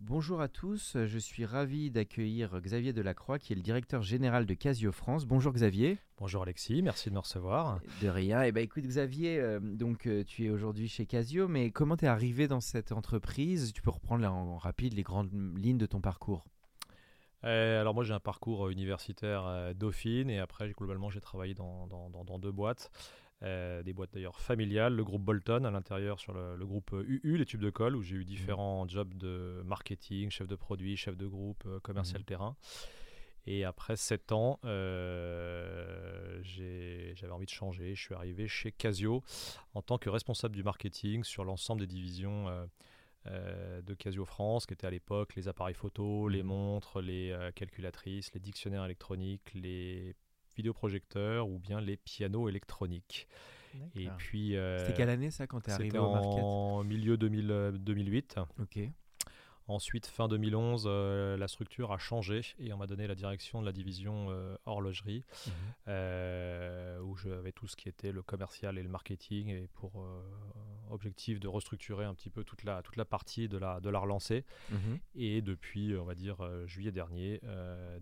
Bonjour à tous, je suis ravi d'accueillir Xavier Delacroix qui est le directeur général de Casio France. Bonjour Xavier. Bonjour Alexis, merci de me recevoir. De rien. Eh ben écoute Xavier, euh, donc euh, tu es aujourd'hui chez Casio, mais comment tu es arrivé dans cette entreprise? Tu peux reprendre là, en rapide les grandes lignes de ton parcours. Euh, alors moi j'ai un parcours universitaire Dauphine et après globalement j'ai travaillé dans, dans- dans- dans deux boîtes. Euh, des boîtes d'ailleurs familiales, le groupe Bolton à l'intérieur sur le, le groupe euh, UU, les tubes de colle, où j'ai eu différents jobs de marketing, chef de produit, chef de groupe, euh, commercial Mhm. terrain. Et après 7 ans, euh, j'avais envie de changer. Je suis arrivé chez Casio en tant que responsable du marketing sur l'ensemble des divisions euh, euh, de Casio France, qui étaient à l'époque les appareils photo, les montres, les euh, calculatrices, les dictionnaires électroniques, les vidéoprojecteurs ou bien les pianos électroniques. Et puis... euh, C'était quelle année ça quand tu es arrivé c'était au market? en milieu 2000, euh, 2008. Ok. Ensuite, fin 2011, euh, la structure a changé et on m'a donné la direction de la division euh, horlogerie, Mhm. euh, où j'avais tout ce qui était le commercial et le marketing, et pour objectif de restructurer un petit peu toute la, toute la partie, de la, de la relancer. Mhm. Et depuis, on va dire, juillet dernier,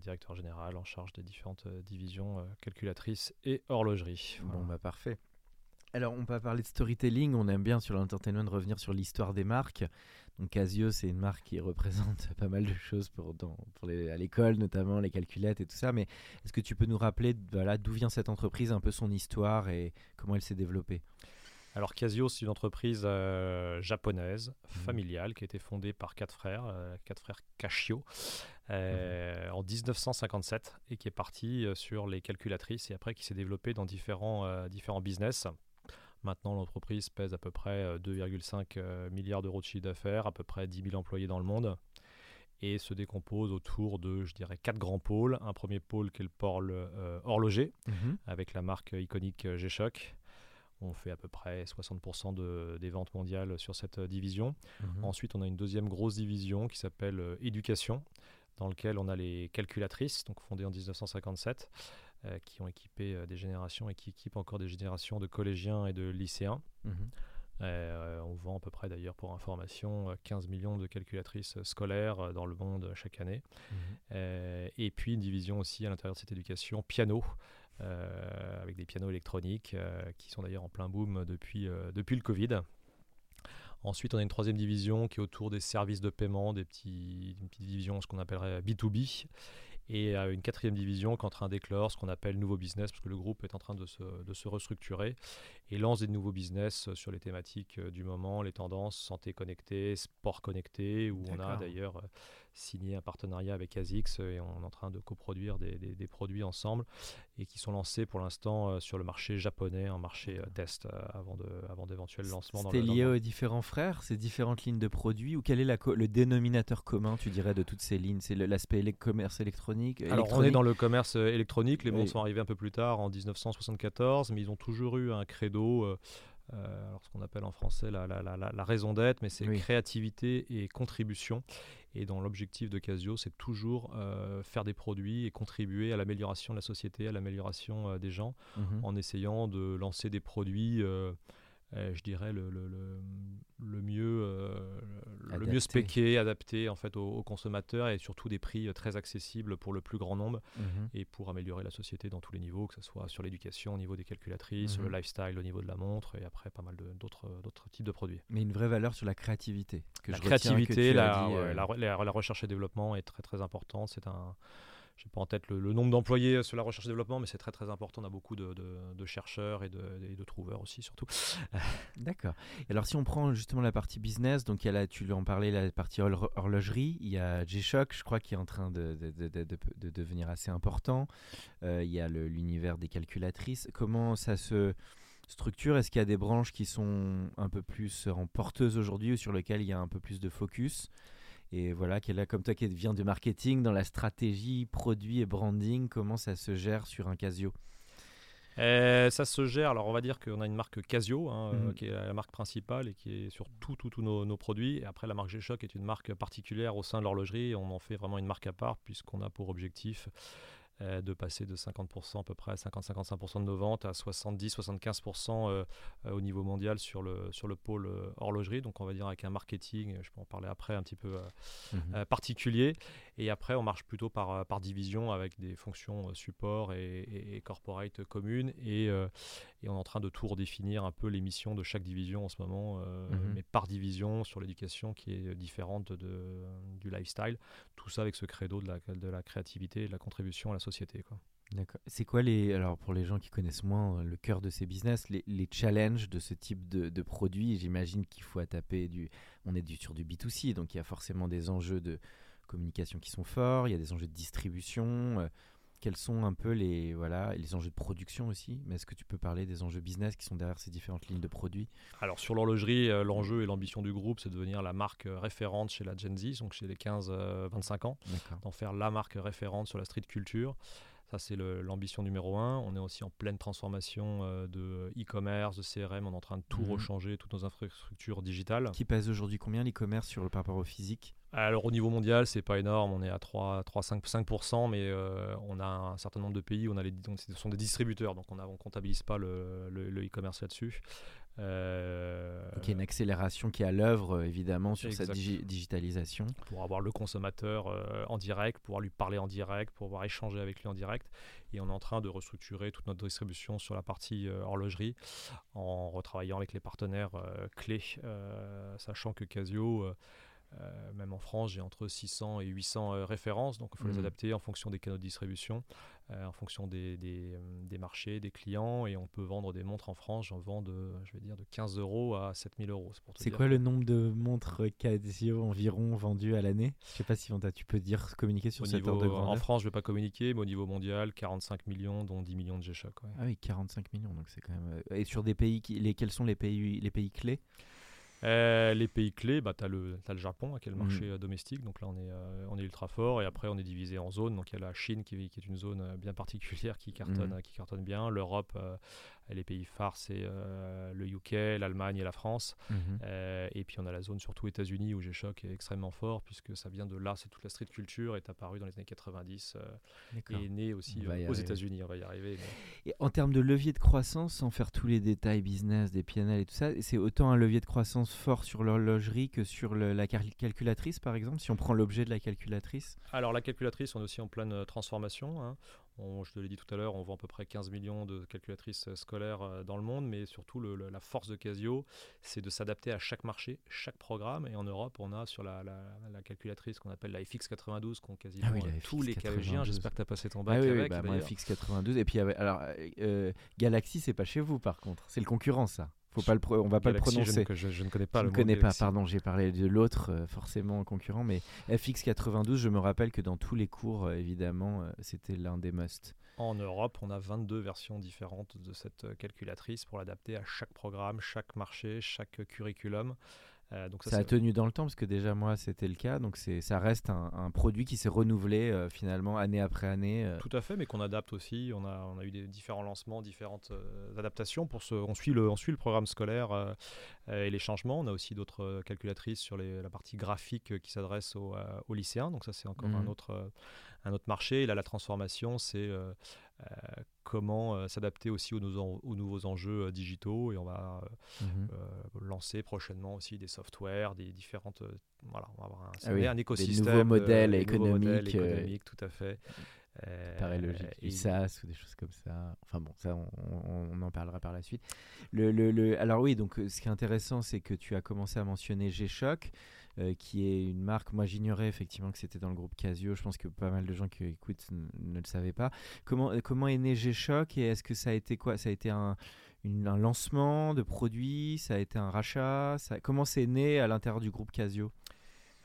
directeur général en charge des différentes divisions calculatrices et horlogerie. Bon bah parfait. Alors on va parler de storytelling, on aime bien sur l'entertainment revenir sur l'histoire des marques. Donc Casio c'est une marque qui représente pas mal de choses pour, dans- pour les, à l'école notamment, les calculettes et tout ça. Mais est-ce que tu peux nous rappeler voilà, d'où vient cette entreprise, un peu son histoire et comment elle s'est développée? Alors Casio, c'est une entreprise euh, japonaise, familiale, qui a été fondée par quatre frères, euh, quatre frères Cashio, euh, en 1957, et qui est partie sur les calculatrices, et après qui s'est développée dans différents, différents business. Maintenant, l'entreprise pèse à peu près euh, 2,5 euh, milliards d'euros de chiffre d'affaires, à peu près 10 000 employés dans le monde, et se décompose autour de, je dirais, quatre grands pôles. Un premier pôle qui est le pôle euh, horloger, avec la marque iconique euh, G-Shock. On fait à peu près 60% de- des ventes mondiales sur cette euh, division. Mhm. Ensuite, on a une deuxième grosse division qui s'appelle euh, Éducation, dans laquelle on a les calculatrices, donc fondées en 1957, euh, qui ont équipé euh, des générations et qui équipent encore des générations de collégiens et de lycéens. Mhm. Euh, on vend à peu près d'ailleurs pour information euh, 15 millions de calculatrices euh, scolaires euh, dans le monde euh, chaque année. Mhm. Euh, et puis une division aussi à l'intérieur de cette éducation piano, euh, avec des pianos électroniques euh, qui sont d'ailleurs en plein boom depuis, euh, depuis le Covid. Ensuite, on a une troisième division qui est autour des services de paiement, des petits, une petite division, ce qu'on appellerait B2B. Et euh, une quatrième division qui est en train d'éclore, ce qu'on appelle nouveau business, parce que le groupe est en train de se, de se restructurer et lance des nouveaux business euh, sur les thématiques euh, du moment, les tendances santé connectée, sport connecté, où on a d'ailleurs euh, signé un partenariat avec ASICS euh, et on est en train de coproduire des, des- des produits ensemble et qui sont lancés pour l'instant euh, sur le marché japonais, un marché euh, test avant de, avant d'éventuels lancements C'était le, dans le lié aux différents frères, ces différentes lignes de produits Ou quel est la co- le dénominateur commun, tu dirais, de toutes ces lignes? C'est le- l'aspect élec- commerce électronique Alors on est dans le commerce électronique, les Oui. montres sont arrivées un peu plus tard en 1974, mais ils ont toujours eu un credo, euh, euh, alors ce qu'on appelle en français la, la- la- la- la raison d'être, mais c'est Oui. créativité et contribution. Et dans l'objectif de Casio, c'est toujours euh, faire des produits et contribuer à l'amélioration de la société, à l'amélioration euh, des gens, Mhm. en essayant de lancer des produits, je dirais, le, le- le- le mieux, euh, le Adapté. mieux spéqué, adapté en fait aux, aux consommateurs et surtout des prix euh, très accessibles pour le plus grand nombre Mhm. et pour améliorer la société dans tous les niveaux, que ce soit sur l'éducation au niveau des calculatrices, Mhm. le lifestyle au niveau de la montre et après pas mal d'autres types de produits. Mais une vraie valeur sur la créativité. Que la je retiens que créativité, tu as la, dit, ouais, euh, la, re- la- la recherche et développement est très très importante. C'est un, je n'ai pas en tête le, nombre d'employés sur la recherche et développement, mais c'est très très important. On a beaucoup de, chercheurs et de, de, trouveurs aussi, surtout. D'accord. Et alors, si on prend justement la partie business, donc il y a là, tu en parlais, la partie horlogerie, il y a G-Shock, je crois, qui est en train de, devenir assez important. Euh, il y a l'univers des calculatrices. Comment ça se structure? Est-ce qu'il y a des branches qui sont un peu plus en porteuses aujourd'hui ou sur lesquelles il y a un peu plus de focus? Et voilà, qu'elle a comme toi qui vient du marketing, dans la stratégie, produit et branding, comment ça se gère sur un Casio? Euh, ça se gère, alors on va dire qu'on a une marque Casio, hein, mhm. qui est la marque principale et qui est sur tous nos, produits. Et après, la marque G-Shock est une marque particulière au sein de l'horlogerie. On en fait vraiment une marque à part, puisqu'on a pour objectif euh, de passer de 50% à peu près à 50-55% de nos ventes à 70-75% euh, euh, au niveau mondial sur le, sur le pôle horlogerie. Donc on va dire avec un marketing, je peux en parler après, un petit peu mhm. particulier. Et après, on marche plutôt par, par division avec des fonctions support et, corporate communes. Et, et, on est en train de tout redéfinir un peu les missions de chaque division en ce moment, mhm. mais par division sur l'éducation qui est différente de, du lifestyle. Tout ça avec ce credo de la, de la créativité et de la contribution à la société D'accord. C'est quoi les, alors pour les gens qui connaissent moins euh, le cœur de ces business, les, challenges de ce type de, produit? J'imagine qu'il faut taper du, on est sur du B2C, donc il y a forcément des enjeux de communication qui sont forts, il y a des enjeux de distribution. Euh, quels sont un peu les, voilà, les enjeux de production aussi Mais est-ce que tu peux parler des enjeux business qui sont derrière ces différentes lignes de produits? Alors sur l'horlogerie, euh, l'enjeu et l'ambition du groupe, c'est de devenir la marque référente chez la Gen Z, donc chez les 15-25 ans, d'en faire la marque référente sur la street culture. Ça, c'est l'ambition numéro un. On est aussi en pleine transformation euh, de e-commerce, de CRM. On est en train de tout mhm. rechanger, toutes nos infrastructures digitales. Qui pèse aujourd'hui combien l'e-commerce sur le, par rapport au physique? Alors au niveau mondial, c'est pas énorme, on est à 3, 3 5, 5%, mais euh, on a un certain nombre de pays, on a les, ce sont des distributeurs, donc on ne comptabilise pas le e-commerce là-dessus. Euh, il y a une accélération qui est à l'œuvre, euh, évidemment, sur cette digitalisation. Pour avoir le consommateur euh, en direct, pouvoir lui parler en direct, pouvoir échanger avec lui en direct. Et on est en train de restructurer toute notre distribution sur la partie horlogerie en retravaillant avec les partenaires clés, sachant que Casio euh, même en France, j'ai entre 600 et 800 euh, références, donc il faut les mmh. adapter en fonction des canaux de distribution, euh, en fonction des, des, marchés, des clients, et on peut vendre des montres en France, j'en vends de, je vais dire, de 15 euros à 7000 euros. C'est quoi le nombre de montres Casio environ vendues à l'année? Je sais pas si tu peux dire, communiquer sur cette ordre de grandeur? En France, je vais pas communiquer, mais au niveau mondial, 45 millions, dont 10 millions de G-Shock. Ah oui, 45 millions, donc c'est quand même... Et sur des pays, qui, les, quels sont les pays, les pays clés? Euh, les pays clés, bah, tu as, le Japon, qui est le mm. marché euh, domestique. Donc là, on est, euh, on est ultra fort. Et après, on est divisé en zones. Donc il y a la Chine qui, qui est une zone bien particulière qui cartonne, mm. qui cartonne bien. L'Europe les pays phares, c'est euh, le UK, l'Allemagne et la France. Mhm. Euh, et puis on a la zone surtout États-Unis où G-Shock est extrêmement fort puisque ça vient de là, c'est toute la street culture est apparue dans les années 90 euh, et est né aussi aux États-Unis. On va y arriver. Et en termes de levier de croissance, sans faire tous les détails business, des PNL et tout ça, c'est autant un levier de croissance fort sur l'horlogerie que sur la calculatrice par exemple, si on prend l'objet de la calculatrice? Alors la calculatrice, on est aussi en pleine transformation. Hein je te l'ai dit tout à l'heure, on vend à peu près 15 millions de calculatrices euh, scolaires euh, dans le monde, mais surtout la force de Casio, c'est de s'adapter à chaque marché, chaque programme. Et en Europe, on a sur la, calculatrice qu'on appelle la FX92, qu'on quasiment ah euh, tous les collégiens. J'espère que tu as passé ton bac ah avec. Bah, FX92. Et puis, alors, Galaxy, c'est pas chez vous par contre, c'est le concurrent ça. Faut pas le on va pas le prononcer. Je ne, je, ne connais pas. Je ne connais pas, pardon, j'ai parlé de l'autre, euh, forcément concurrent, mais FX92, je me rappelle que dans tous les cours, euh, évidemment, euh, c'était l'un des must. En Europe, on a 22 versions différentes de cette calculatrice pour l'adapter à chaque programme, chaque marché, chaque curriculum. Euh, donc ça, a tenu dans le temps parce que déjà moi c'était le cas donc c'est ça reste un, produit qui s'est renouvelé euh, finalement année après année. Euh. Tout à fait mais qu'on adapte aussi on a, on a eu des différents lancements différentes adaptations pour ce on suit le on suit le programme scolaire et les changements on a aussi d'autres calculatrices sur les, la partie graphique qui s'adresse aux, aux, lycéens donc ça c'est encore un mmh. autre un autre marché et là la transformation c'est comment euh, s'adapter aussi aux, aux, nouveaux enjeux euh, digitaux et on va mhm. lancer prochainement aussi des softwares, des différentes voilà, on va avoir un, ah un écosystème, des nouveaux modèles économiques, économiques tout à fait. Pareil logique, ISAS ou des choses comme ça. Enfin bon, ça, on, on en parlera par la suite. Le, le, le, alors oui, donc ce qui est intéressant, c'est que tu as commencé à mentionner G-Shock. Euh, qui est une marque. Moi, j'ignorais effectivement que c'était dans le groupe Casio. Je pense que pas mal de gens qui écoutent ne le savaient pas. Comment, comment est né G-Shock et est-ce que ça a été quoi? Ça a été un, un lancement de produit Ça a été un rachat? Ça, Comment c'est né à l'intérieur du groupe Casio?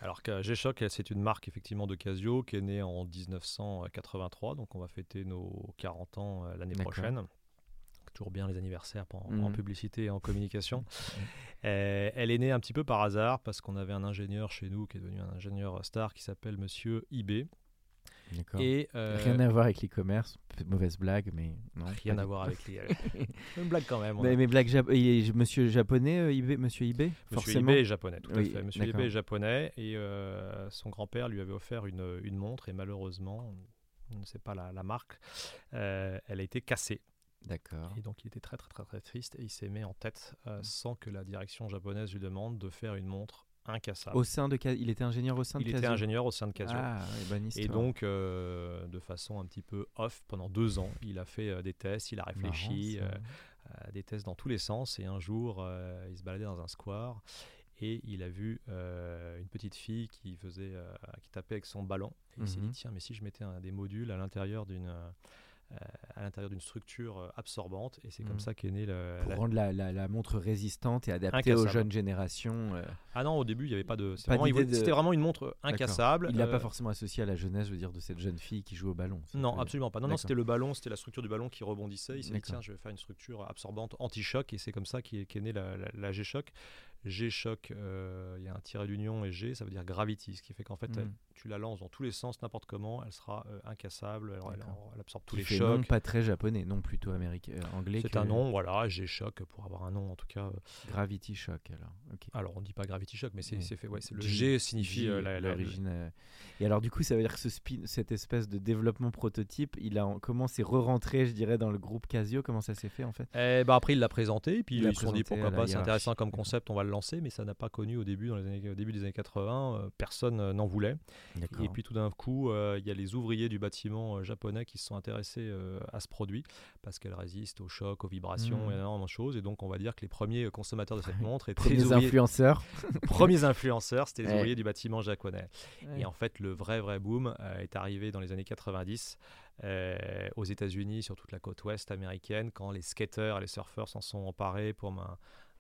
Alors G-Shock, c'est une marque effectivement de Casio qui est née en 1983, donc on va fêter nos 40 ans l'année prochaine toujours bien les anniversaires en, en, mmh. publicité et en communication. Mmh. elle est née un petit peu par hasard parce qu'on avait un ingénieur chez nous qui est devenu un ingénieur star qui s'appelle Monsieur IB. Et euh, rien à voir avec l'e-commerce, mauvaise blague, mais non. Rien à voir avec les. Une blague quand même. Mais, mais blague Monsieur japonais, euh, IB, Monsieur IB, Monsieur IB est japonais, tout à fait. Monsieur IB est japonais et euh, son grand-père lui avait offert une, une, montre et malheureusement, on ne sait pas la, la marque, elle a été cassée. D'accord. Et donc il était très très très très triste et il s'est mis en tête, euh, mm. sans que la direction japonaise lui demande, de faire une montre incassable. Au sein de il était ingénieur au sein de Casio. Il était ingénieur au sein de Casio. Ah, et donc euh, de façon un petit peu off pendant deux ans, il a fait euh, des tests, il a réfléchi, des tests dans tous les sens. Et un jour, il se baladait dans un square et il a vu une petite fille qui faisait, qui tapait avec son ballon. Et il s'est dit mhm. tiens, mais si je mettais un, des modules à l'intérieur d'une à l'intérieur d'une structure euh, absorbante. Et c'est comme mm. ça qu'est né le. Pour rendre la, la, montre résistante et adaptée aux jeunes générations. Euh. Ah non, au début, il n'y avait pas de. C'était vraiment, vraiment, une montre incassable. Il l'a pas euh, forcément associé à la jeunesse, je veux dire, de cette jeune fille qui joue au ballon. Non, absolument pas. Non, non, c'était le ballon, c'était la structure du ballon qui rebondissait. Il s'est dit, tiens, je vais faire une structure absorbante anti-choc. Et c'est comme ça qu'est née la, la G-Shock. G-Shock, il y a un tiret d'union et G, ça veut dire gravity, ce qui fait qu'en fait, mm. tu la lances dans tous les sens, n'importe comment, elle sera incassable, elle, absorbe tous les chocs pas très japonais, non plutôt américain, euh, anglais. C'est un nom, voilà, G-Shock pour avoir un nom en tout cas. Euh. Gravity Shock alors. Alors on dit pas Gravity Shock, mais c'est fait, ouais, le G, signifie euh, l'origine. Et alors du coup, ça veut dire que ce spin, cette espèce de développement prototype, il a comment c'est re-rentré, je dirais, dans le groupe Casio? Comment ça s'est fait en fait? Eh ben, après il l'a présenté, puis ils se sont dit pourquoi pas, c'est intéressant comme concept, on va le mais ça n'a pas connu au début, dans les années, au début des années 80, personne n'en voulait. Et puis tout d'un coup, il y a les ouvriers du bâtiment japonais qui se sont intéressés à ce produit parce qu'elle résiste aux chocs, aux vibrations, mmh. et énormément de choses. Et donc, on va dire que les premiers consommateurs de cette montre étaient les influenceurs. premiers influenceurs, c'était les ouvriers du bâtiment japonais. Et en fait, le vrai, vrai boom euh, est arrivé dans les années 90 euh, aux États-Unis, sur toute la côte ouest américaine, quand les skaters et les surfeurs s'en sont emparés pour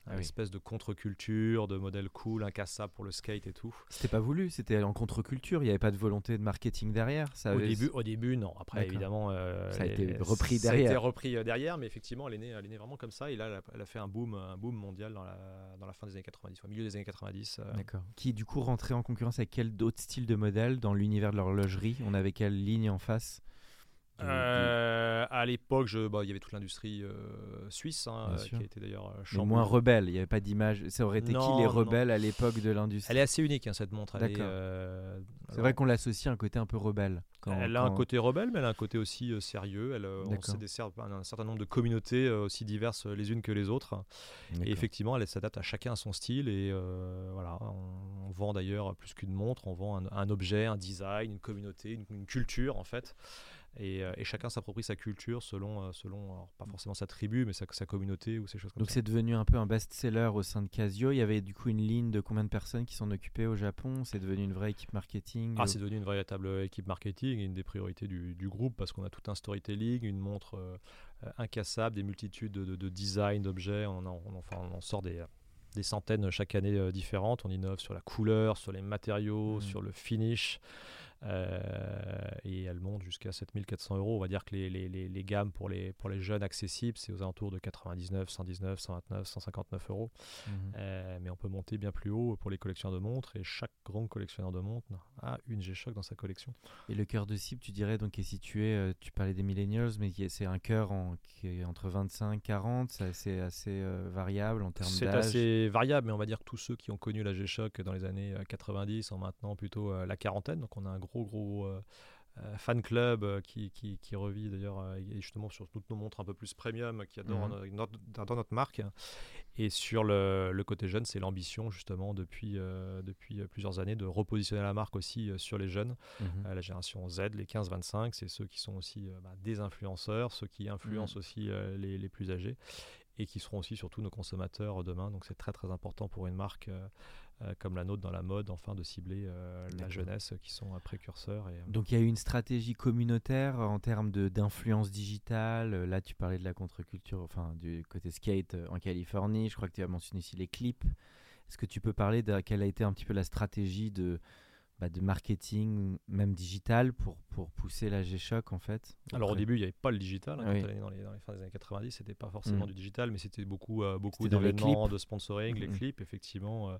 une ah espèce de contre-culture, de modèle cool, incassable pour le skate et tout. C'était pas voulu, c'était en contre-culture, il n'y avait pas de volonté de marketing derrière. Ça au, début, au début, non. Après, évidemment, euh, ça a été repris derrière. Ça a été repris derrière, mais effectivement, elle est, née, elle est née vraiment comme ça. Et là, elle a, fait un boom, un boom mondial dans la, dans la fin des années 90, au milieu des années 90. Euh. D'accord. Qui du coup rentrait en concurrence avec quel autre style de modèle dans l'univers de l'horlogerie? On avait quelle ligne en face? Euh, à l'époque, bah, il y avait toute l'industrie euh, suisse, hein, euh, qui était d'ailleurs euh, moins rebelle. Il n'y avait pas d'image. Ça aurait été qui les rebelles à l'époque de l'industrie? Elle est assez unique, hein, cette montre. C'est vrai qu'on l'associe à un côté un peu rebelle. elle a un côté rebelle, mais elle a un côté aussi sérieux. Elle, on se dessert un certain nombre de communautés aussi diverses les unes que les autres. Et effectivement, elle s'adapte à chacun à son style. Et voilà, on, vend d'ailleurs plus qu'une montre, on vend un, objet, un design, une communauté, une, une culture en fait. Euh, et, chacun s'approprie sa culture selon, euh, selon pas forcément sa tribu, mais sa, sa communauté ou ces choses comme Donc ça. Donc c'est devenu un peu un best-seller au sein de Casio. Il y avait du coup une ligne de combien de personnes qui s'en occupaient au Japon? C'est devenu une vraie équipe marketing Ah, c'est devenu une véritable équipe marketing et une des priorités du, du groupe parce qu'on a tout un storytelling, une montre euh, incassable, des multitudes de, de, designs, d'objets. On, on, enfin, on en sort des des centaines chaque année différentes. On innove sur la couleur, sur les matériaux, mmh. sur le finish. Euh, et elle monte jusqu'à 7400 euros. On va dire que les, les, les, gammes pour les, pour les jeunes accessibles, c'est aux alentours de 99, 119, 129, 159 euros. Mhm. Euh, mais on peut monter bien plus haut pour les collectionneurs de montres et chaque grand collectionneur de montres a une G-Shock dans sa collection. Et le cœur de cible, tu dirais, donc est situé, euh, tu parlais des millennials, mais c'est un cœur en, qui est entre 25 40, c'est assez, assez variable en termes d'âge. C'est assez variable, mais on va dire que tous ceux qui ont connu la G-Shock dans les années 90 sont maintenant plutôt la quarantaine, donc on a un gros gros euh, euh, fan club euh, qui, qui, qui revit d'ailleurs justement sur toutes nos montres un peu plus premium qui adorent mhm. notre, dans notre marque et sur le, le côté jeune c'est l'ambition justement depuis, depuis plusieurs années de repositionner la marque aussi sur les jeunes mhm. la génération Z les 15-25 c'est ceux qui sont aussi bah, des influenceurs ceux qui influencent mhm. aussi les, les, plus âgés et qui seront aussi surtout nos consommateurs demain. Donc c'est très très important pour une marque comme la nôtre dans la mode, enfin de cibler la jeunesse qui sont précurseurs. Et, Donc il y a eu une stratégie communautaire en termes d'influence digitale. Là tu parlais de la contre-culture, enfin du côté skate en Californie. Je crois que tu as mentionné ici les clips. Est-ce que tu peux parler de quelle a été un petit peu la stratégie de, bah, de marketing, même digital, pour, pour pousser la G-Shock en fait Alors au début, il n'y avait pas le digital. Hein, dans, les, dans les fins des années 90, c'était pas forcément mm. du digital, mais c'était beaucoup, euh, beaucoup d'événements, de sponsoring, les mm. clips, effectivement. Euh,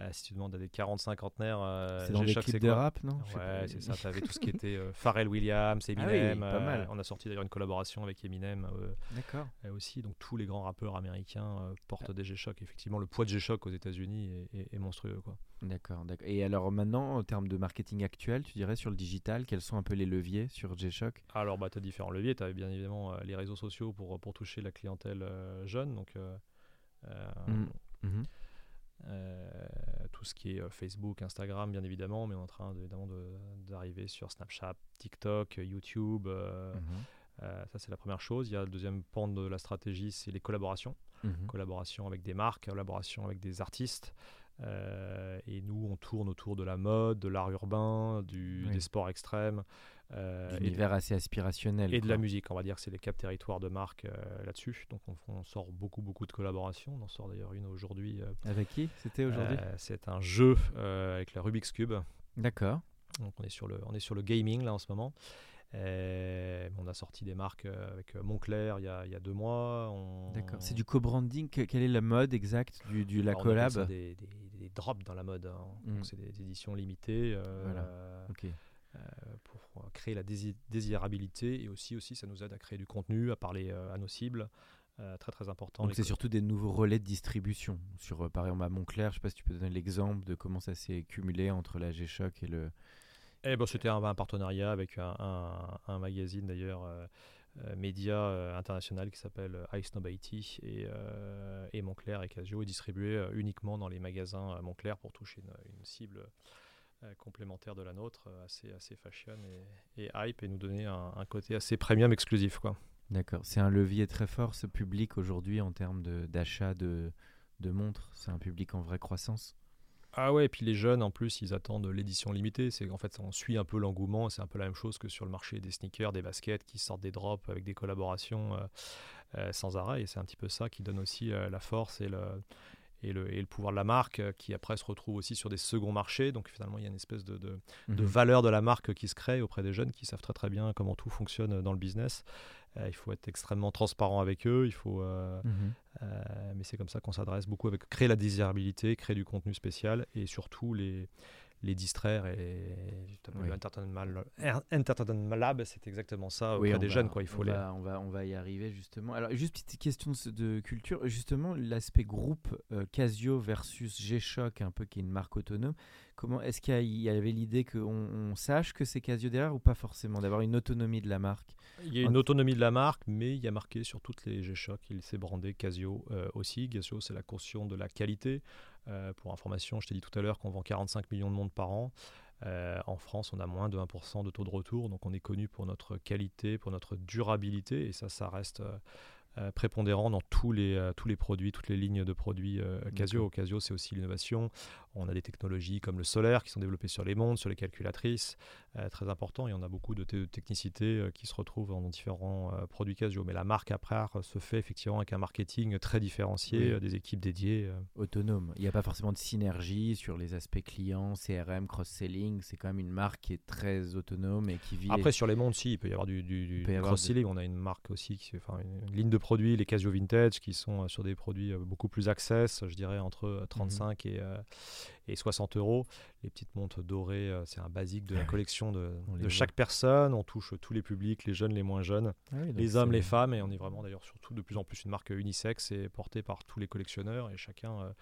euh, si tu demandes à des 40 cinquantenaires, euh, c'est dans des clips de rap, non? Ouais, c'est ça. Tu avais tout ce qui était euh, Pharrell Williams, ah Eminem. pas mal. on a sorti d'ailleurs une collaboration avec Eminem. D'accord. aussi, donc tous les grands rappeurs américains portent des G-Shock. Effectivement, le poids de G-Shock aux États-Unis est, monstrueux, quoi. D'accord, Et alors maintenant, en termes de marketing actuel, tu dirais sur le digital, quels sont un peu les leviers sur G-Shock? Alors, bah, tu as différents leviers. Tu as bien évidemment les réseaux sociaux pour, pour toucher la clientèle jeune. Donc. Mmh. Euh, tout ce qui est euh, Facebook, Instagram, bien évidemment, mais on est en train d'arriver sur Snapchat, TikTok, YouTube. Euh, mhm. ça, c'est la première chose. Il y a le deuxième pan de la stratégie, c'est les collaborations. Mhm. Collaboration avec des marques, collaboration avec des artistes. et nous, on tourne autour de la mode, de l'art urbain, du, des sports extrêmes. Euh, Univers assez aspirationnel. Et de la musique, on va dire que c'est les cap territoires de marque euh, là-dessus. Donc on, sort beaucoup, beaucoup de collaborations. On en sort d'ailleurs une aujourd'hui. Euh, avec qui C'était aujourd'hui C'est un jeu avec la Rubik's Cube. D'accord. Donc on est, sur le, on est sur le gaming là en ce moment. on a sorti des marques avec Montclair il y a, il y a deux mois. D'accord. C'est du co-branding? Quelle est la mode exacte du, du la collab? des, des, des, drops dans la mode. Hein. Mm. c'est des éditions limitées. voilà. ok. Euh, pour créer la désirabilité et aussi, aussi ça nous aide à créer du contenu, à parler euh, à nos cibles. Euh, très très important. Donc c'est surtout des nouveaux relais de distribution. Sur par exemple à Montclair, je ne sais pas si tu peux donner l'exemple de comment ça s'est cumulé entre la G-Shock et le. Eh ben, c'était un, partenariat avec un, un, magazine d'ailleurs. média international qui s'appelle Ice Nobility et, et Montclair et Casio est distribué uniquement dans les magasins Montclair pour toucher une, une cible euh, complémentaire de la nôtre, euh, assez, assez fashion et, hype, et nous donner un, côté assez premium exclusif. quoi. D'accord. C'est un levier très fort, ce public, aujourd'hui, en termes d'achat de, de, montres? C'est un public en vraie croissance? Ah ouais, et puis les jeunes, en plus, ils attendent l'édition limitée. C'est en fait, on suit un peu l'engouement. C'est un peu la même chose que sur le marché des sneakers, des baskets, qui sortent des drops avec des collaborations euh, sans arrêt. Et c'est un petit peu ça qui donne aussi la force et le, et le, et le, pouvoir de la marque euh, qui après se retrouve aussi sur des seconds marchés. Donc finalement, il y a une espèce de, de, de, mhm. valeur de la marque qui se crée auprès des jeunes qui savent très très bien comment tout fonctionne dans le business. Euh, il faut être extrêmement transparent avec eux. Il faut, euh, mhm. mais c'est comme ça qu'on s'adresse beaucoup avec créer la désirabilité, créer du contenu spécial et surtout les, les distraire et oui. Entertainment Lab, c'est exactement ça auprès des jeunes quoi il faut on les va, on va on va y arriver justement. Alors juste petite question de, culture. Justement l'aspect groupe euh, Casio versus G-Shock un peu qui est une marque autonome comment est-ce qu'il y, avait l'idée qu'on sache que c'est Casio derrière ou pas forcément d'avoir une autonomie de la marque? Il y a une autonomie de la marque mais il y a marqué sur toutes les G-Shock il s'est brandé Casio euh, aussi. Casio c'est la caution de la qualité euh, pour information, je t'ai dit tout à l'heure qu'on vend 45 millions de montres par an. Euh, en France, on a moins de 1% de taux de retour, donc on est connu pour notre qualité, pour notre durabilité, et ça, ça reste euh, prépondérant dans tous les, tous les produits, toutes les lignes de produits Casio. Casio, c'est aussi l'innovation. On a des technologies comme le solaire qui sont développées sur les montres, sur les calculatrices, très important. Et on a beaucoup de, technicité qui se retrouvent dans différents produits Casio. Mais la marque après se fait effectivement avec un marketing très différencié, des équipes dédiées. Autonomes. Il n'y a pas forcément de synergie sur les aspects clients, CRM, cross-selling. C'est quand même une marque qui est très autonome et qui vit. Après, sur les montres, si, il peut y avoir du, cross-selling. On a une marque aussi, qui, enfin, une ligne de produits, les Casio Vintage, qui sont euh, sur des produits euh, beaucoup plus access, je dirais entre 35 euh, mhm. et, et 60 euros. Les petites montres dorées, c'est un basique de la collection de, de chaque personne. On touche tous les publics, les jeunes, les moins jeunes, ah les hommes, les femmes, et on est vraiment d'ailleurs surtout de plus en plus une marque unisexe et portée par tous les collectionneurs, et chacun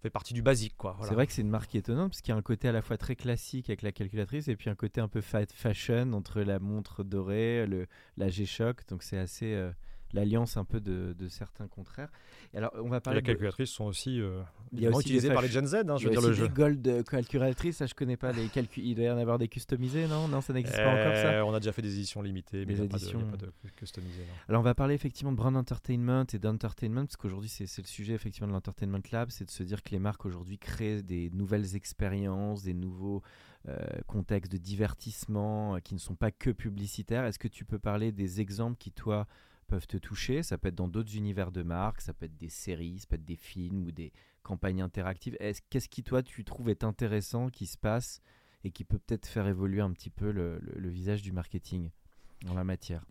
fait partie du basique. quoi. C'est vrai que c'est une marque étonnante parce qu'il y a un côté à la fois très classique avec la calculatrice et puis un côté un peu fashion entre la montre dorée, le, la G-Shock. Donc c'est assez, l'alliance un peu de, de, certains contraires. Et alors, on va parler. les calculatrices sont aussi, euh, aussi utilisées par les Gen Z. Hein, je veux dire le jeu. Gold calculatrices, ça je connais pas. Les calcul... Il doit y en avoir des customisés, non? Non, ça n'existe pas encore ça? Euh, on a déjà fait des éditions limitées, mais il n'y a, pas de customisées. Alors on va parler effectivement de brand entertainment et d'entertainment, parce qu'aujourd'hui c'est le sujet effectivement de l'entertainment lab, c'est de se dire que les marques aujourd'hui créent des nouvelles expériences, des nouveaux euh, contextes de divertissement euh, qui ne sont pas que publicitaires. Est-ce que tu peux parler des exemples qui, toi, peuvent te toucher Ça peut être dans d'autres univers de marques, ça peut être des séries, ça peut être des films ou des campagnes interactives. Qu'est-ce qui, toi, tu trouves est intéressant, qui se passe et qui peut peut-être faire évoluer un petit peu le, visage du marketing en la matière?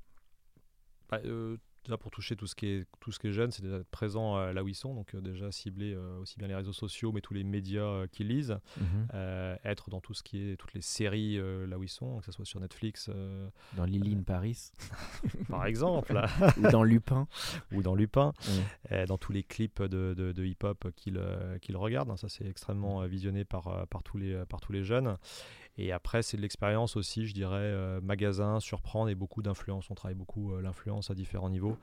Bah, euh, déjà pour toucher tout ce qui est tout ce qui est jeune, c'est d'être présent euh, là où ils sont, donc euh, déjà cibler euh, aussi bien les réseaux sociaux, mais tous les médias qu'ils lisent, mhm. être dans tout ce qui est toutes les séries là où ils sont, que ce soit sur Netflix, dans Lily Paris, par exemple, ou dans Lupin, ou dans Lupin, dans tous les clips de, de, hip-hop qu'ils regardent. Ça c'est extrêmement visionné par par tous les par tous les jeunes. Et après, c'est de l'expérience aussi, je dirais, euh, magasin, surprendre et beaucoup d'influence. On travaille beaucoup euh, l'influence à différents niveaux,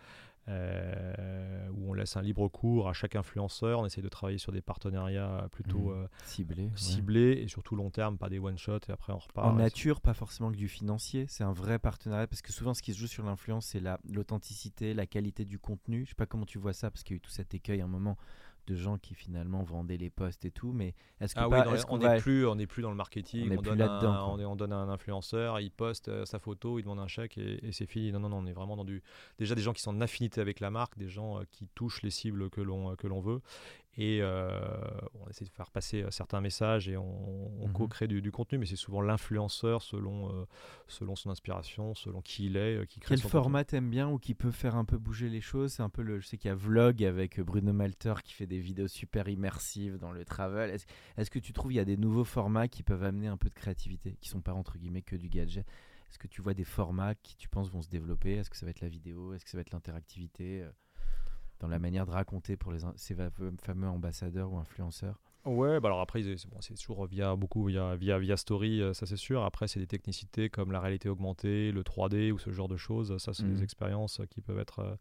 euh, où on laisse un libre cours à chaque influenceur. On essaie de travailler sur des partenariats plutôt mmh. ciblés, ciblés et surtout long terme, pas des one-shot et après on repart. En nature, pas forcément que du financier. C'est un vrai partenariat parce que souvent, ce qui se joue sur l'influence, c'est l'authenticité, la, qualité du contenu. Je sais pas comment tu vois ça parce qu'il y a eu tout cet écueil à un moment de gens qui finalement vendaient les postes et tout. Mais est-ce que ah oui, on n'est plus, on plus dans le marketing. On, donne un, on, donne un influenceur, il poste euh, sa photo, il demande un chèque et, c'est fini. Non, non, non, on est vraiment dans du déjà des gens qui sont en affinité avec la marque, des gens euh, qui touchent les cibles que l'on que l'on veut et euh, on essaie de faire passer euh, certains messages et on, mhm. co-crée du, contenu, mais c'est souvent l'influenceur selon, euh, selon son inspiration, selon qui il est, qui crée Quel format t'aimes bien ou qui peut faire un peu bouger les choses? C'est un peu le, je sais qu'il y a Vlog avec Bruno Malter qui fait des vidéos super immersives dans le travel. Est-ce est que tu trouves qu'il y a des nouveaux formats qui peuvent amener un peu de créativité, qui sont pas entre guillemets que du gadget? Est-ce que tu vois des formats qui tu penses vont se développer? Est-ce que ça va être la vidéo? Est-ce que ça va être l'interactivité dans la manière de raconter pour les, ces fameux ambassadeurs ou influenceurs Ouais, bah alors après, c'est bon, toujours via beaucoup via, via, via Story, euh, ça c'est sûr. Après, c'est des technicités comme la réalité augmentée, le 3D ou ce genre de choses. Ça, c'est des mmh. expériences qui peuvent être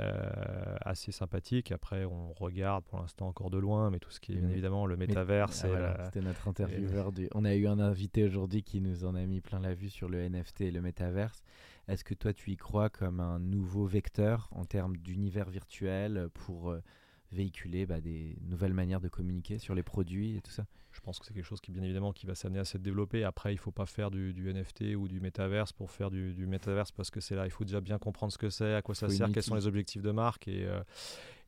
euh, assez sympathiques. Après, on regarde pour l'instant encore de loin, mais tout ce qui est bien mmh. évidemment le métaverse. Ah, c'était notre intervieweur. Du... On a eu un invité aujourd'hui qui nous en a mis plein la vue sur le NFT et le métaverse. Est-ce que toi, tu y crois comme un nouveau vecteur en termes d'univers virtuel pour euh, véhiculer bah, des nouvelles manières de communiquer sur les produits et tout ça. Je pense que c'est quelque chose qui, bien évidemment, qui va s'amener à se développer. Après, il ne faut pas faire du, NFT ou du métaverse pour faire du, du métaverse parce que c'est là, il faut déjà bien comprendre ce que c'est, à quoi ça sert, quels sont les objectifs de marque et, euh,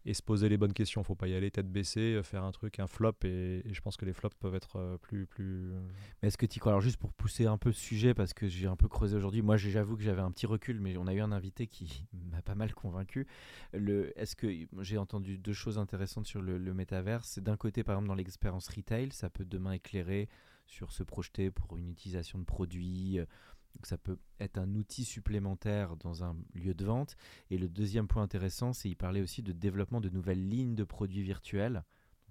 et se poser les bonnes questions. Faut pas y aller tête baissée, euh, faire un truc, un flop. Et, je pense que les flops peuvent être euh, plus. plus... Euh, mais est-ce que tu crois? Alors, juste pour pousser un peu le sujet, parce que j'ai un peu creusé aujourd'hui, moi j'avoue que j'avais un petit recul, mais on a eu un invité qui m'a pas mal convaincu. Est-ce que j'ai entendu deux choses intéressantes sur le, le métaverse? D'un côté, par exemple, dans l'expérience retail, ça peut demain éclairer sur se projeter pour une utilisation de produits donc ça peut être un outil supplémentaire dans un lieu de vente. Et le deuxième point intéressant, c'est qu'il parlait aussi de développement de nouvelles lignes de produits virtuels.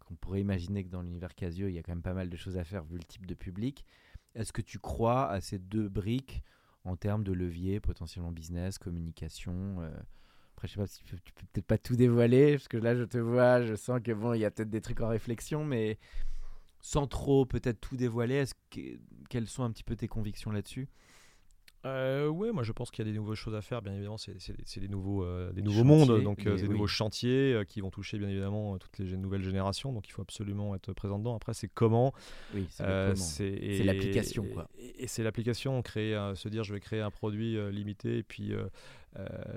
On pourrait imaginer que dans l'univers Casio, il y a quand même pas mal de choses à faire vu le type de public. Est-ce que tu crois à ces deux briques en termes de levier, potentiellement business, communication euh, Après, je sais pas tu peux, peux peut-être pas tout dévoiler, parce que là, je te vois, je sens que bon, il y a peut-être des trucs en réflexion, mais sans trop peut-être tout dévoiler, quelles sont un petit peu tes convictions là-dessus? Euh, oui, moi je pense qu'il y a des nouvelles choses à faire. Bien évidemment, c'est des nouveaux, euh, des nouveaux mondes, donc euh, des nouveaux chantiers qui vont toucher bien évidemment toutes les nouvelles générations. Donc il faut absolument être présent dedans. Après, c'est comment. Oui, c'est l'application. Et, et c'est l'application, créer, se dire je vais créer un produit limité et puis euh,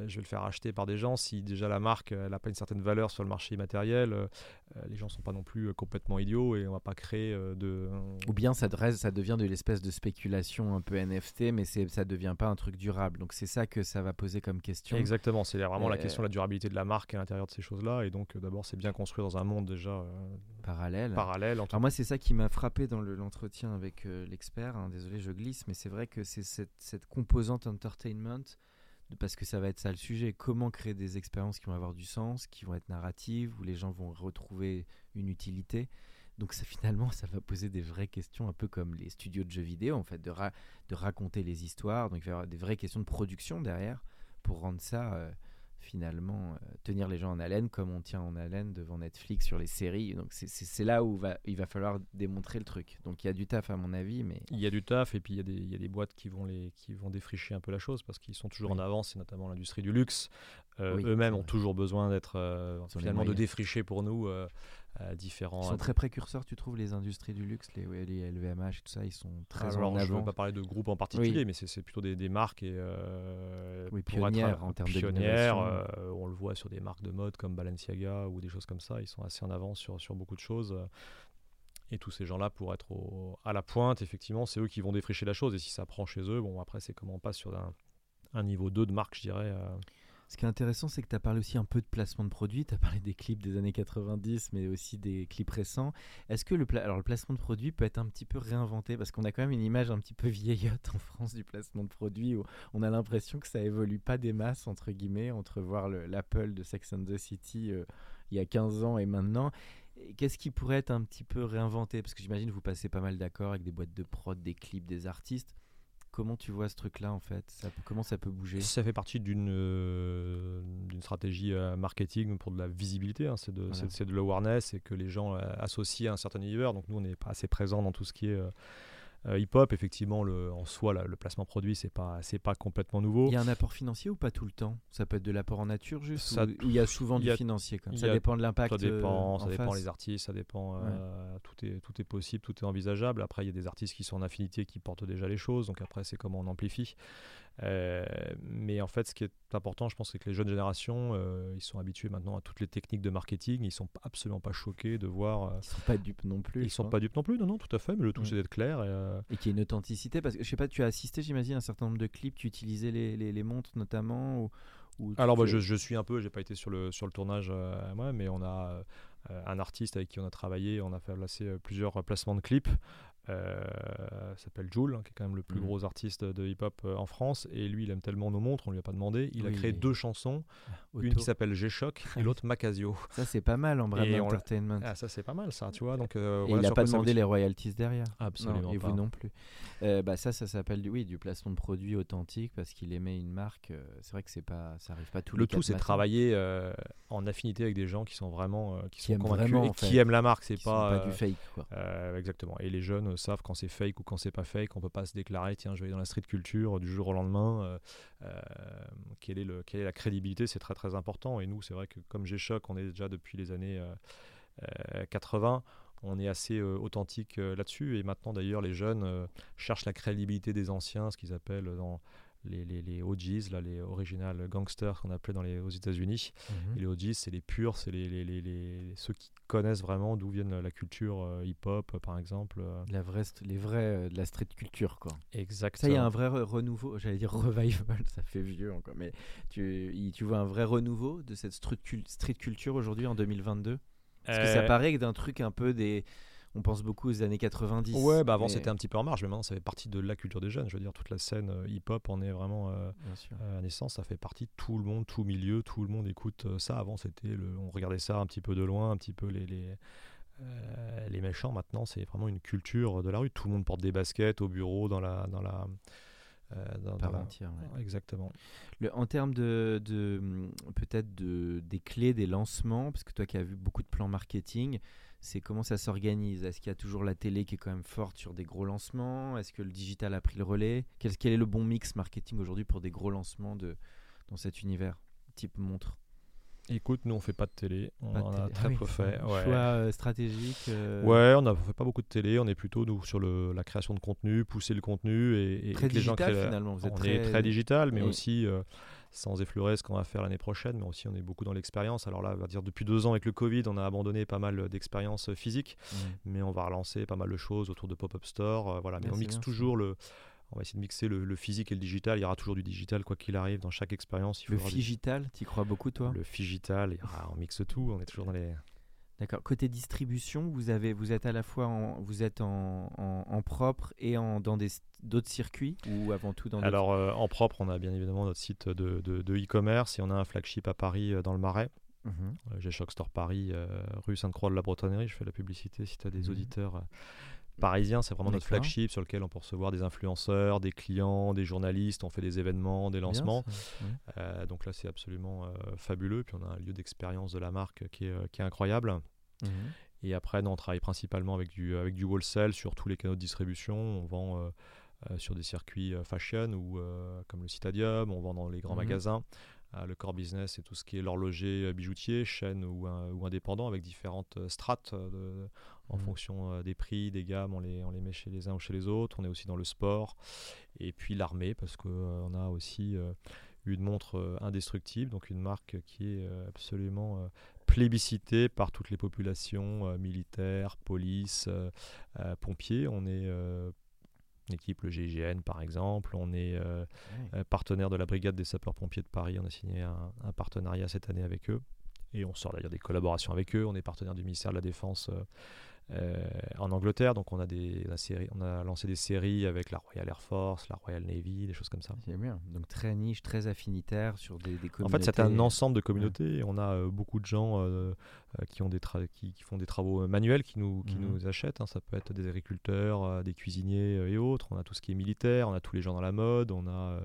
je vais le faire acheter par des gens. Si déjà la marque n'a pas une certaine valeur sur le marché immatériel, euh, les gens ne sont pas non plus complètement idiots et on ne va pas créer euh, de. Ou bien ça, ça devient de l'espèce de spéculation un peu NFT, mais ça ne devient pas un truc durable. Donc c'est ça que ça va poser comme question. Exactement, c'est vraiment la question de la durabilité de la marque à l'intérieur de ces choses-là. Et donc d'abord, c'est bien construit dans un monde déjà parallèle. parallèle Alors moi, c'est ça qui m'a frappé dans l'entretien avec l'expert. Hein. Désolé, je glisse, mais c'est vrai que c'est cette, cette composante entertainment parce que ça va être ça le sujet. Comment créer des expériences qui vont avoir du sens, qui vont être narratives, où les gens vont retrouver une utilité. Donc ça finalement, ça va poser des vraies questions, un peu comme les studios de jeux vidéo, en fait, de, raconter les histoires. Donc il va y avoir des vraies questions de production derrière pour rendre ça euh, finalement euh, tenir les gens en haleine comme on tient en haleine devant Netflix sur les séries. Donc c'est là où va, il va falloir démontrer le truc. Donc il y a du taf à mon avis, mais il y a du taf et puis il y a des, il y a des boîtes qui vont les qui vont défricher un peu la chose parce qu'ils sont toujours en avance, et notamment l'industrie du luxe. Euh, eux-mêmes ont toujours besoin d'être euh, finalement de défricher pour nous différents. Ils sont très précurseurs, tu trouves, les industries du luxe, les, les LVMH, tout ça, ils sont très Alors, en Je ne veux pas parler de groupes en particulier, mais c'est plutôt des, des, marques et euh, pionnières en termes pionnières, euh, on le voit sur des marques de mode comme Balenciaga ou des choses comme ça, ils sont assez en avance sur, sur beaucoup de choses. Et tous ces gens-là, pour être à la pointe, effectivement, c'est eux qui vont défricher la chose. Et si ça prend chez eux, bon, après, c'est comment on passe sur un, un, niveau 2 de marque, je dirais. Euh, ce qui est intéressant, c'est que tu as parlé aussi un peu de placement de produits. Tu as parlé des clips des années 90, mais aussi des clips récents. Est-ce que le, Alors, le placement de produits peut être un petit peu réinventé? Parce qu'on a quand même une image un petit peu vieillotte en France du placement de produits où on a l'impression que ça évolue pas des masses, entre guillemets, entre voir l'Apple de Sex and the City euh, il y a 15 ans et maintenant. Qu'est-ce qui pourrait être un petit peu réinventé? Parce que j'imagine que vous passez pas mal d'accord avec des boîtes de prod, des clips, des artistes. Comment tu vois ce truc-là en fait? Ça, Comment ça peut bouger? Ça fait partie d'une euh, stratégie euh, marketing pour de la visibilité. Hein. C'est de, de l'awareness et que les gens euh, associent à un certain univers. Donc nous, on n'est pas assez présent dans tout ce qui est euh, hip-hop, effectivement, le, en soi, le placement produit, c'est pas, c'est pas complètement nouveau. Il y a un apport financier ou pas tout le temps? Ça peut être de l'apport en nature juste ça, ou, il y a souvent du financier Ça dépend de l'impact. Ça dépend, ça dépend les artistes, ça dépend. Euh, tout, est, tout est possible, tout est envisageable. Après, il y a des artistes qui sont en affinité, qui portent déjà les choses. Donc après, c'est comment on amplifie. Euh, mais en fait, ce qui est important, je pense, c'est que les jeunes générations, euh, ils sont habitués maintenant à toutes les techniques de marketing. Ils sont absolument pas choqués de voir. Euh, ils sont pas dupes non plus. Ils sont pas dupes non plus, non, non, tout à fait. Mais le tout, c'est d'être clair. Et, et qu'il y ait une authenticité. Parce que je sais pas, tu as assisté, j'imagine, à un certain nombre de clips. Tu utilisais les, les, les montres notamment ou, Alors, bah, je, je, suis un peu, j'ai pas été sur le, sur le tournage moi, mais on a un artiste avec qui on a travaillé, on a fait placer plusieurs placements de clips. Euh, s'appelle Joule, hein, qui est quand même le plus mhm. gros artiste de hip-hop euh, en France. Et lui, il aime tellement nos montres, on lui a pas demandé. Il a créé deux chansons, ah, une qui s'appelle G-Shock et l'autre Macasio. Ça, c'est pas mal en brand entertainment. Ah, ça, c'est pas mal, ça, tu vois. Donc, euh, et il n'a pas demandé les royalties derrière. Absolument. et vous non plus. bah, ça, ça s'appelle oui, du placement de produits authentique parce qu'il aimait une marque. c'est vrai que c'est pas, ça arrive pas tout le tout, c'est travailler en affinité avec des gens qui sont vraiment, qui, sont convaincus et qui aiment la marque. C'est pas, pas du fake. Quoi. exactement. Et les jeunes savent quand c'est fake ou quand c'est pas fake. On peut pas se déclarer, tiens, je vais aller dans la street culture du jour au lendemain. Euh, euh, quelle, est le, quelle est la crédibilité? C'est très très important. Et nous, c'est vrai que comme G-Shock, on est déjà depuis les années 80 euh, on est assez authentique là-dessus. Et maintenant, d'ailleurs, les jeunes cherchent la crédibilité des anciens, ce qu'ils appellent dans les, les, les, OGs, là, les original gangsters qu'on appelait dans les, aux États-Unis. Mhm. les OGs, c'est les purs, c'est les, les, ceux qui connaissent vraiment d'où viennent la culture euh, hip-hop, par exemple. Euh. La vraie, les vrais euh, de la street culture, quoi. Exactement. Ça, il y a un vrai renouveau, j'allais dire revival, ça fait vieux encore, mais tu, tu vois un vrai renouveau de cette street, street culture aujourd'hui en 2022 Parce que ça paraît d'un truc un peu des on pense beaucoup aux années 90. Ouais, bah avant c'était un petit peu en marge, mais maintenant ça fait partie de la culture des jeunes. Je veux dire, toute la scène euh, hip-hop en est vraiment euh, euh, à naissance. Ça fait partie de tout le monde, tout milieu, tout le monde écoute ça. Avant, c'était le, on regardait ça un petit peu de loin, un petit peu les, les, les méchants. Maintenant, c'est vraiment une culture de la rue. Tout le monde porte des baskets au bureau, dans la, dans la, Exactement. Le, en termes de, de peut-être de, des clés des lancements, parce que toi qui as vu beaucoup de plans marketing, c'est comment ça s'organise? Est-ce qu'il y a toujours la télé qui est quand même forte sur des gros lancements? Est-ce que le digital a pris le relais? Quel, quel, est le bon mix marketing aujourd'hui pour des gros lancements de, dans cet univers type montre? Écoute, nous on fait pas de télé, on en a très ah peu fait. Ouais. Choix euh, stratégique. Euh, ouais, on ne fait pas beaucoup de télé, on est plutôt nous sur le, la création de contenu, pousser le contenu et, très les gens finalement. Vous êtes on très... est très digital, mais aussi euh, sans effleurer ce qu'on va faire l'année prochaine, mais aussi on est beaucoup dans l'expérience. Alors là, on va dire depuis deux ans avec le Covid, on a abandonné pas mal d'expériences physiques, mmh. mais on va relancer pas mal de choses autour de pop-up store. Euh, voilà, mais on mixe toujours le. On va essayer de mixer le, physique et le digital. Il y aura toujours du digital, quoi qu'il arrive, dans chaque expérience. Le digital, tu y crois beaucoup, toi? Le digital, on mixe tout. On est toujours dans les. D'accord. Côté distribution, vous avez, vous êtes à la fois en, vous êtes en, en, propre et en, dans d'autres circuits ou avant tout dans Alors euh, en propre, on a bien évidemment notre site de, e-commerce et on a un flagship à Paris euh, dans le Marais. Mhm. Euh, j'ai Shock Store Paris, rue Sainte-Croix de la Bretonnerie. Je fais la publicité si tu as des mhm. auditeurs parisien, c'est vraiment notre flagship sur lequel on peut recevoir des influenceurs, des clients, des journalistes, on fait des événements, des lancements. Euh, donc là, c'est absolument euh, fabuleux. Puis on a un lieu d'expérience de la marque qui est, euh, qui est incroyable. Mhm. Et après, non, on travaille principalement avec du, avec du wholesale sur tous les canaux de distribution. On vend euh, sur des circuits fashion ou comme le Citadium, on vend dans les grands Mhm. magasins. Euh, le core business, c'est tout ce qui est l'horloger euh, bijoutier, chaîne ou, indépendant, avec différentes euh, strates de- en Mhm. fonction des prix, des gammes. On les, on les met chez les uns ou chez les autres. On est aussi dans le sport. Et puis l'armée, parce qu'on a aussi une montre indestructible, donc une marque qui est absolument plébiscitée par toutes les populations euh, militaires, police, euh, euh, pompiers. On est euh, une équipe, le GIGN par exemple. On est euh, euh, partenaire de la brigade des sapeurs-pompiers de Paris. On a signé un, un partenariat cette année avec eux. Et on sort d'ailleurs des collaborations avec eux. On est partenaire du ministère de la Défense euh, en Angleterre. Donc on a, des, on a série- on a lancé des séries avec la Royal Air Force, la Royal Navy, des choses comme ça. C'est bien. Donc très niche, très affinitaire sur des, des communautés. En fait, c'est un ensemble de communautés. On a euh, beaucoup de gens euh, euh, qui, ont des qui, qui font des travaux euh, manuels, qui nous, qui Mhm. nous achètent. hein. Ça peut être des agriculteurs, euh, des cuisiniers euh, et autres. On a tout ce qui est militaire, on a tous les gens dans la mode, on a euh,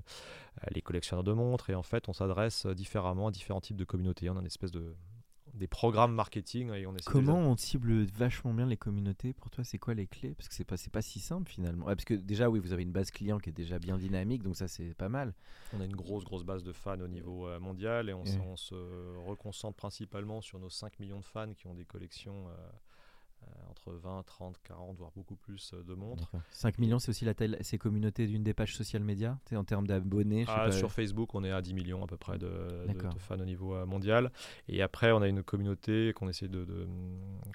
les collectionneurs de montres. Et en fait, on s'adresse euh, différemment à différents types de communautés. On a une espèce de des programmes marketing et on essaie Comment on cible vachement bien les communautés? Pour toi, c'est quoi les clés? Parce que c'est pas, c'est pas si simple finalement. Ouais, parce que déjà, oui, vous avez une base client qui est déjà bien dynamique, donc ça, c'est pas mal. On a une grosse, grosse base de fans au niveau euh, mondial et on, s- Ouais. on se reconcentre principalement sur nos 5 millions de fans qui ont des collections euh, entre 20, 30, 40, voire beaucoup plus euh, de montres. 5 millions, c'est aussi la taille, ces communautés d'une des pages social média Tu sais, En termes d'abonnés, Ah, pas. sur Facebook, on est à 10 millions à peu près de, de- D'accord. de fans au niveau euh, mondial. Et après, on a une communauté qu'on essaie de, de-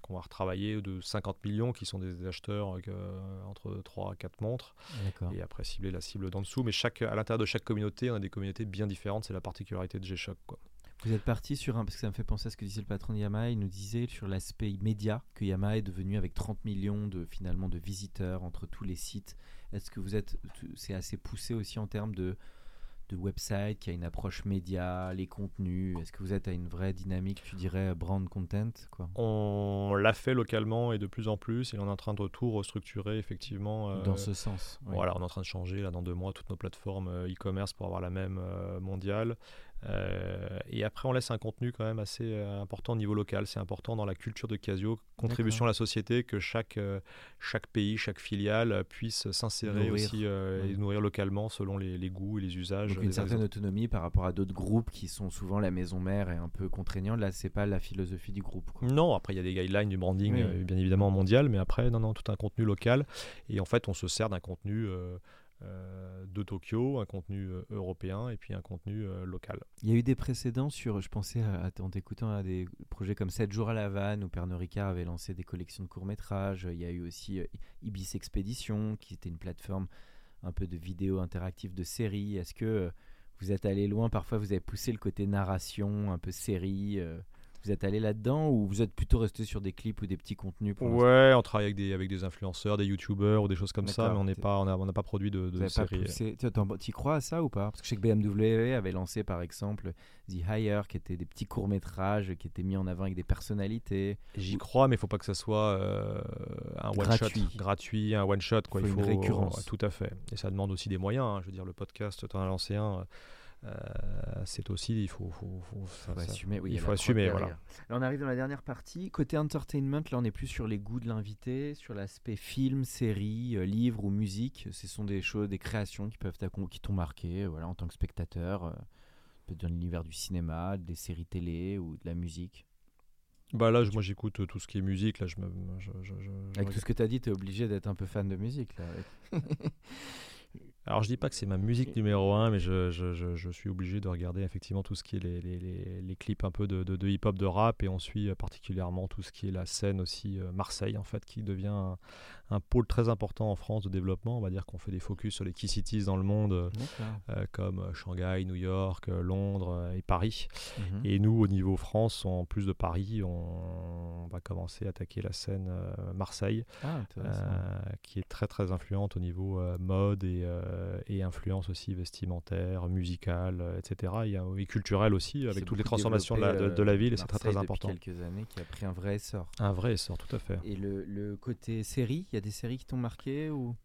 qu'on va retravailler de 50 millions qui sont des acheteurs euh, entre 3 à 4 montres. Et après, cibler la cible d'en dessous. Mais chaque, à l'intérieur de chaque communauté, on a des communautés bien différentes. C'est la particularité de G-Shock. Vous êtes parti sur un, parce que ça me fait penser à ce que disait le patron de Yamaha, il nous disait sur l'aspect média que Yamaha est devenu avec 30 millions de finalement de visiteurs entre tous les sites. Est-ce que vous êtes, c'est assez poussé aussi en termes de de website qui a une approche média, les contenus? Est-ce que vous êtes à une vraie dynamique, tu dirais brand content quoi? On l'a fait localement et de plus en plus. Et on est en train de tout restructurer, effectivement. euh, Dans ce sens. oui. Voilà, on est en train de changer là dans deux mois toutes nos plateformes euh, e-commerce pour avoir la même euh, mondiale. Euh, et après, on laisse un contenu quand même assez euh, important au niveau local. C'est important dans la culture de Casio, contribution à la société, que chaque, euh, chaque pays, chaque filiale puisse s'insérer aussi et nourrir localement selon les, les goûts et les usages. Donc une certaine autonomie par rapport à d'autres groupes qui sont souvent la maison mère et un peu contraignants. Là, c'est pas la philosophie du groupe. quoi. Non, après il y a des guidelines du branding, Oui, oui. bien évidemment mondial, mais après, non, non, tout un contenu local. Et en fait, on se sert d'un contenu de Tokyo, un contenu euh, européen et puis un contenu euh, local. Il y a eu des précédents sur, je pensais à- en t'écoutant à des projets comme 7 jours à la vanne où Pernod Ricard avait lancé des collections de courts-métrages. Il y a eu aussi euh, Ibis Expedition qui était une plateforme un peu de vidéo interactive de séries. Est-ce que euh, vous êtes allé loin? Parfois vous avez poussé le côté narration, un peu série. Euh, vous êtes allé là-dedans ou vous êtes plutôt resté sur des clips ou des petits contenus pour Ouais, on travaille avec des, avec des influenceurs, des youtubeurs ou des choses comme ça, mais on n'est t'es- pas, on a- on n'a pas produit de, de série. poussé. Tu crois à ça ou pas? Parce que je sais que BMW avait lancé par exemple The Hire, qui étaient des petits courts-métrages qui étaient mis en avant avec des personnalités. J'y crois, mais il faut pas que ça soit euh, un one Gratuit. un one shot. Quoi. Faut il une faut récurrence. ouais, tout à fait. Et ça demande aussi des moyens. hein. Je veux dire, le podcast, tu en as lancé un. euh, c'est aussi, il faut, faut, faut- ça- faut ça- assumer, oui, il faut assumer, voilà. Là, on arrive dans la dernière partie. Côté entertainment, là, on est plus sur les goûts de l'invité, sur l'aspect film, série, euh, livre ou musique. Ce sont des choses, des créations qui peuvent qui t'ont marqué, euh, voilà, en tant que spectateur. euh, peut-être dans l'univers du cinéma, des séries télé ou de la musique. Bah là, je- moi, j'écoute euh, tout ce qui est musique. Là, je me, je, je- je- je Avec tout ce que tu as dit, tu es obligé d'être un peu fan de musique. Là, Alors je dis pas que c'est ma musique numéro un, mais je, je- je- je suis obligé de regarder effectivement tout ce qui est les, les- les- les clips un peu de, de- de hip-hop, de rap, et on suit euh, particulièrement tout ce qui est la scène aussi euh, Marseille en fait, qui devient un, un pôle très important en France de développement. On va dire qu'on fait des focus sur les key cities dans le monde, euh, euh, comme euh, Shanghai, New York, Londres et Paris. Mhm. Et nous, au niveau France, en plus de Paris, on, va commencer à attaquer la scène Marseille, Ah, qui est très très influente au niveau mode et, et influence aussi vestimentaire, musicale, etc. A, et culturelle aussi, avec toutes les transformations de la, développé, de, de la ville, et c'est très très important. Depuis quelques années, qui a pris un vrai essor. Un vrai essor, tout à fait. Et le, le côté série, y a des séries qui t'ont marqué ou?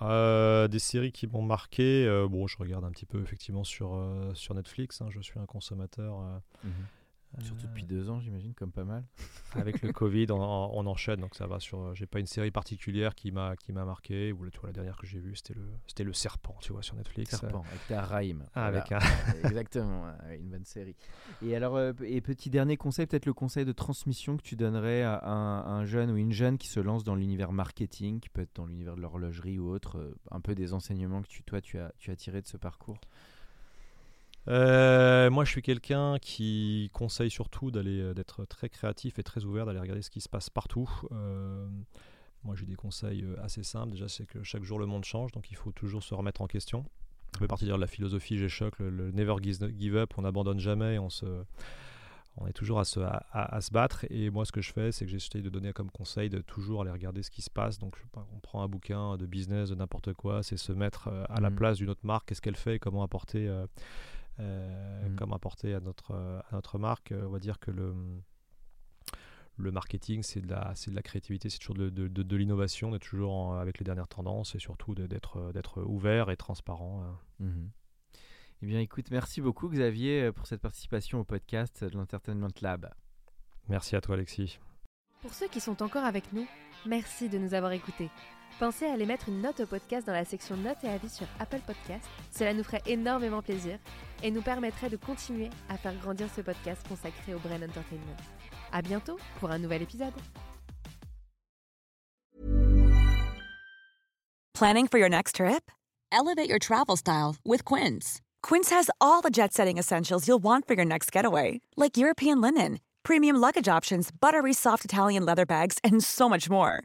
Euh, des séries qui m'ont marqué, euh, bon, je regarde un petit peu effectivement sur, euh, sur Netflix, hein, je suis un consommateur. euh, Surtout euh, depuis deux ans, j'imagine, comme pas mal. Avec le Covid, on, on enchaîne, donc ça va sur. euh, J'ai pas une série particulière qui m'a qui m'a marqué. Ou tu vois, la dernière que j'ai vue, c'était le c'était le Serpent, tu vois, sur Netflix. Serpent, avec ta Raïm. Ah, avec un- Exactement, une bonne série. Et alors, euh, et petit dernier conseil, peut-être le conseil de transmission que tu donnerais à un, à un jeune ou une jeune qui se lance dans l'univers marketing, qui peut être dans l'univers de l'horlogerie ou autre, euh, un peu des enseignements que tu, toi, tu as, tu as tirés de ce parcours? Euh, moi, je suis quelqu'un qui conseille surtout d'aller euh, d'être très créatif et très ouvert, d'aller regarder ce qui se passe partout. Euh, moi, j'ai des conseils assez simples. Déjà, c'est que chaque jour le monde change, donc il faut toujours se remettre en question. Ça fait partie de la philosophie G-Shock, le, le never give up, on n'abandonne jamais, on se, on est toujours à se, à, à- à se battre. Et moi, ce que je fais, c'est que j'essaie de donner comme conseil de toujours aller regarder ce qui se passe. Donc, je on prend un bouquin de business, de n'importe quoi, c'est se mettre euh, à la Mhm. place d'une autre marque, qu'est-ce qu'elle fait, comment apporter, euh, euh, Mhm. comment apporter à notre, à notre marque. Euh, On va dire que le, le marketing, c'est de la, c'est de la créativité, c'est toujours de, de, de- de l'innovation, d'être toujours en- avec les dernières tendances et surtout d'être, d'être ouvert et transparent. euh. Mhm. Eh bien, écoute, merci beaucoup, Xavier, euh, pour cette participation au podcast de l'Entertainment Lab. Merci à toi, Alexis. Pour ceux qui sont encore avec nous, merci de nous avoir écoutés. Pensez à aller mettre une note au podcast dans la section notes et avis sur Apple Podcast. Cela nous ferait énormément plaisir et nous permettrait de continuer à faire grandir ce podcast consacré au Brain Entertainment. À bientôt pour un nouvel épisode. Planning for your next trip? Elevate your travel style with Quince. Quince has all the jet setting essentials you'll want for your next getaway, like European linen, premium luggage options, buttery soft Italian leather bags, and so much more.